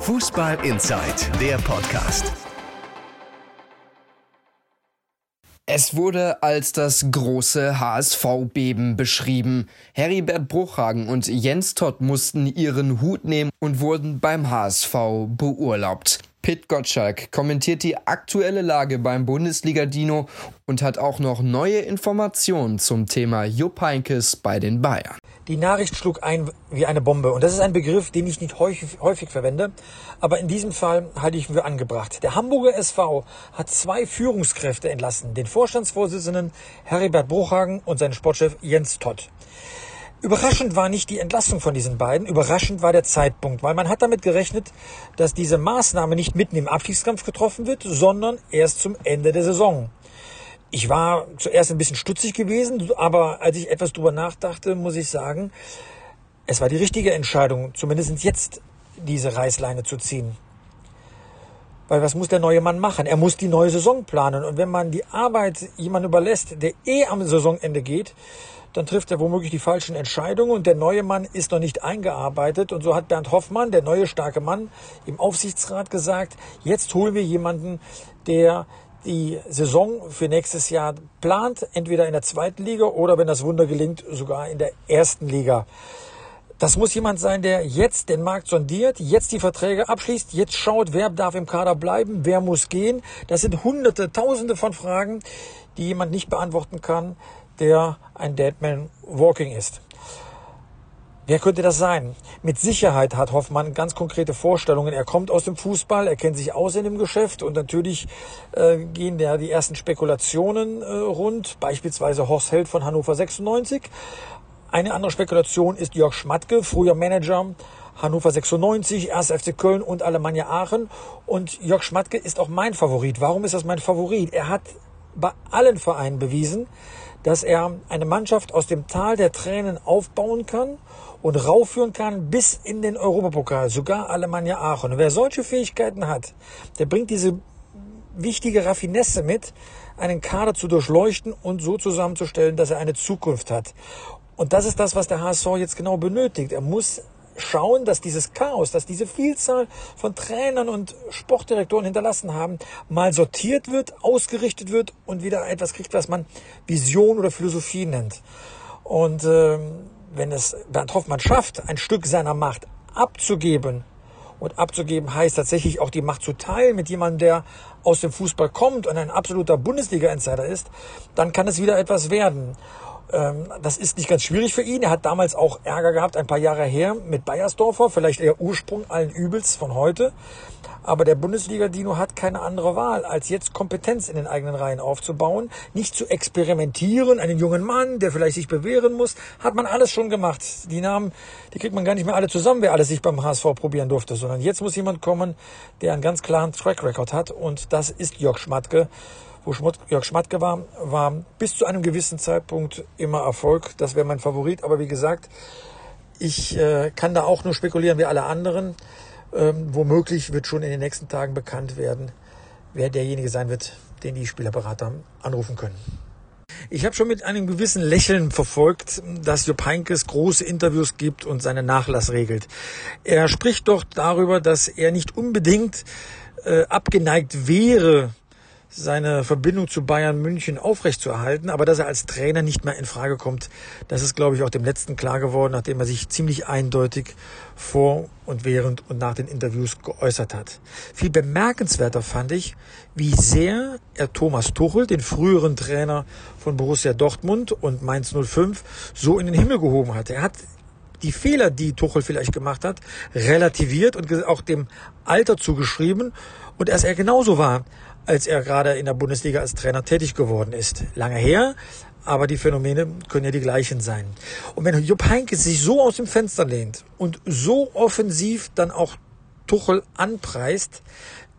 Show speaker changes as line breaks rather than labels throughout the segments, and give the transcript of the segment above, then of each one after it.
Fußball Inside, der Podcast.
Es wurde als das große HSV-Beben beschrieben. Heribert Bruchhagen und Jens Todd mussten ihren Hut nehmen und wurden beim HSV beurlaubt. Pit Gottschalk kommentiert die aktuelle Lage beim Bundesliga-Dino und hat auch noch neue Informationen zum Thema Jupp Heynckes bei den Bayern.
Die Nachricht schlug ein wie eine Bombe. Und das ist ein Begriff, den ich nicht häufig, häufig verwende. Aber in diesem Fall halte ich ihn für angebracht. Der Hamburger SV hat zwei Führungskräfte entlassen. Den Vorstandsvorsitzenden Heribert Bruchhagen und seinen Sportchef Jens Todd. Überraschend war nicht die Entlassung von diesen beiden, überraschend war der Zeitpunkt, weil man hat damit gerechnet, dass diese Maßnahme nicht mitten im Abstiegskampf getroffen wird, sondern erst zum Ende der Saison. Ich war zuerst ein bisschen stutzig gewesen, aber als ich etwas drüber nachdachte, muss ich sagen, es war die richtige Entscheidung, zumindest jetzt diese Reißleine zu ziehen. Weil was muss der neue Mann machen? Er muss die neue Saison planen. Und wenn man die Arbeit jemandem überlässt, der eh am Saisonende geht, dann trifft er womöglich die falschen Entscheidungen und der neue Mann ist noch nicht eingearbeitet. Und so hat Bernd Hoffmann, der neue starke Mann, im Aufsichtsrat gesagt, jetzt holen wir jemanden, der die Saison für nächstes Jahr plant, entweder in der zweiten Liga oder, wenn das Wunder gelingt, sogar in der ersten Liga. Das muss jemand sein, der jetzt den Markt sondiert, jetzt die Verträge abschließt, jetzt schaut, wer darf im Kader bleiben, wer muss gehen. Das sind hunderte, tausende von Fragen, die jemand nicht beantworten kann, der ein Deadman Walking ist. Wer könnte das sein? Mit Sicherheit hat Hoffmann ganz konkrete Vorstellungen. Er kommt aus dem Fußball, er kennt sich aus in dem Geschäft und natürlich äh, gehen da die ersten Spekulationen äh, rund, beispielsweise Horst Held von Hannover 96. Eine andere Spekulation ist Jörg Schmatke, früher Manager Hannover 96, 1. FC Köln und Alemannia Aachen. Und Jörg Schmatke ist auch mein Favorit. Warum ist das mein Favorit? Er hat bei allen Vereinen bewiesen, dass er eine Mannschaft aus dem Tal der Tränen aufbauen kann und raufführen kann bis in den Europapokal, sogar Alemannia Aachen. Und wer solche Fähigkeiten hat, der bringt diese wichtige Raffinesse mit, einen Kader zu durchleuchten und so zusammenzustellen, dass er eine Zukunft hat. Und das ist das, was der HSV jetzt genau benötigt. Er muss schauen, dass dieses Chaos, dass diese Vielzahl von Trainern und Sportdirektoren hinterlassen haben, mal sortiert wird, ausgerichtet wird und wieder etwas kriegt, was man Vision oder Philosophie nennt. Und ähm, wenn es Bernd Hoffmann schafft, ein Stück seiner Macht abzugeben, und abzugeben heißt tatsächlich auch die Macht zu teilen mit jemandem, der aus dem Fußball kommt und ein absoluter Bundesliga-Insider ist, dann kann es wieder etwas werden. Ähm, das ist nicht ganz schwierig für ihn. Er hat damals auch Ärger gehabt, ein paar Jahre her, mit Bayersdorfer, vielleicht der Ursprung allen Übels von heute. Aber der Bundesliga-Dino hat keine andere Wahl, als jetzt Kompetenz in den eigenen Reihen aufzubauen, nicht zu experimentieren. Einen jungen Mann, der vielleicht sich bewähren muss, hat man alles schon gemacht. Die Namen, die kriegt man gar nicht mehr alle zusammen, wer alles sich beim HSV probieren durfte, sondern jetzt muss jemand kommen, der einen ganz klaren Track Record hat und das ist Jörg Schmatke Jörg Schmatke war, war bis zu einem gewissen Zeitpunkt immer Erfolg. Das wäre mein Favorit. Aber wie gesagt, ich äh, kann da auch nur spekulieren wie alle anderen. Ähm, womöglich wird schon in den nächsten Tagen bekannt werden, wer derjenige sein wird, den die Spielerberater anrufen können. Ich habe schon mit einem gewissen Lächeln verfolgt, dass Jupp Heynckes große Interviews gibt und seinen Nachlass regelt. Er spricht doch darüber, dass er nicht unbedingt äh, abgeneigt wäre, seine Verbindung zu Bayern München aufrechtzuerhalten, aber dass er als Trainer nicht mehr in Frage kommt, das ist, glaube ich, auch dem letzten klar geworden, nachdem er sich ziemlich eindeutig vor und während und nach den Interviews geäußert hat. Viel bemerkenswerter fand ich, wie sehr er Thomas Tuchel, den früheren Trainer von Borussia Dortmund und Mainz 05, so in den Himmel gehoben hat. Er hat die Fehler, die Tuchel vielleicht gemacht hat, relativiert und auch dem Alter zugeschrieben und dass er genauso war, als er gerade in der Bundesliga als Trainer tätig geworden ist. Lange her, aber die Phänomene können ja die gleichen sein. Und wenn Jupp Heynckes sich so aus dem Fenster lehnt und so offensiv dann auch Tuchel anpreist,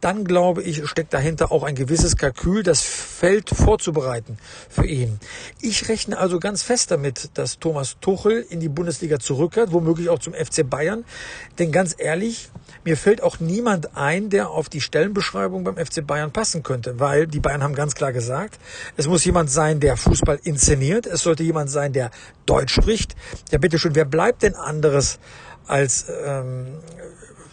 dann glaube ich, steckt dahinter auch ein gewisses Kalkül, das Feld vorzubereiten für ihn. Ich rechne also ganz fest damit, dass Thomas Tuchel in die Bundesliga zurückkehrt, womöglich auch zum FC Bayern. Denn ganz ehrlich, mir fällt auch niemand ein, der auf die Stellenbeschreibung beim FC Bayern passen könnte, weil die Bayern haben ganz klar gesagt, es muss jemand sein, der Fußball inszeniert, es sollte jemand sein, der Deutsch spricht. Ja, bitteschön, wer bleibt denn anderes als ähm,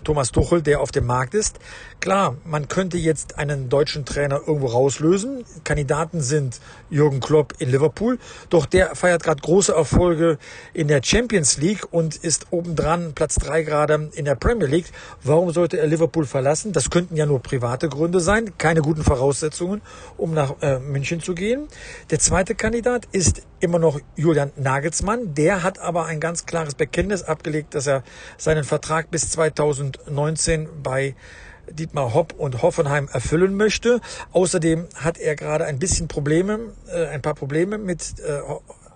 Thomas Tuchel, der auf dem Markt ist. Klar, man könnte jetzt einen deutschen Trainer irgendwo rauslösen. Kandidaten sind Jürgen Klopp in Liverpool, doch der feiert gerade große Erfolge in der Champions League und ist obendran Platz drei gerade in der Premier League. Warum sollte er Liverpool verlassen? Das könnten ja nur private Gründe sein, keine guten Voraussetzungen, um nach äh, München zu gehen. Der zweite Kandidat ist immer noch Julian Nagelsmann. Der hat aber ein ganz klares Bekenntnis abgelegt, dass er seinen Vertrag bis 2019 bei Dietmar Hopp und Hoffenheim erfüllen möchte. Außerdem hat er gerade ein bisschen Probleme, äh, ein paar Probleme mit äh,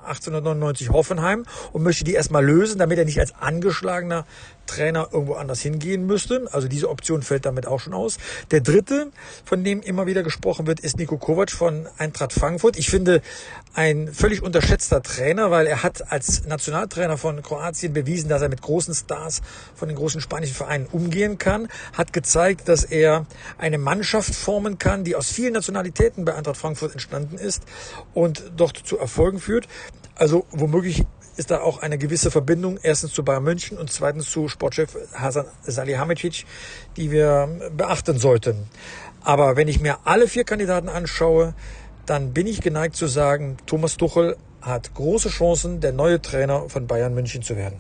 1899 Hoffenheim und möchte die erstmal lösen, damit er nicht als angeschlagener Trainer irgendwo anders hingehen müsste. Also diese Option fällt damit auch schon aus. Der dritte, von dem immer wieder gesprochen wird, ist Nico Kovac von Eintracht Frankfurt. Ich finde ein völlig unterschätzter Trainer, weil er hat als Nationaltrainer von Kroatien bewiesen, dass er mit großen Stars von den großen spanischen Vereinen umgehen kann, hat gezeigt, dass er eine Mannschaft formen kann, die aus vielen Nationalitäten bei Eintracht Frankfurt entstanden ist und dort zu Erfolgen führt. Also womöglich ist da auch eine gewisse Verbindung erstens zu Bayern München und zweitens zu Sportchef Hasan Salihamidzic, die wir beachten sollten. Aber wenn ich mir alle vier Kandidaten anschaue, dann bin ich geneigt zu sagen, Thomas Tuchel hat große Chancen, der neue Trainer von Bayern München zu werden.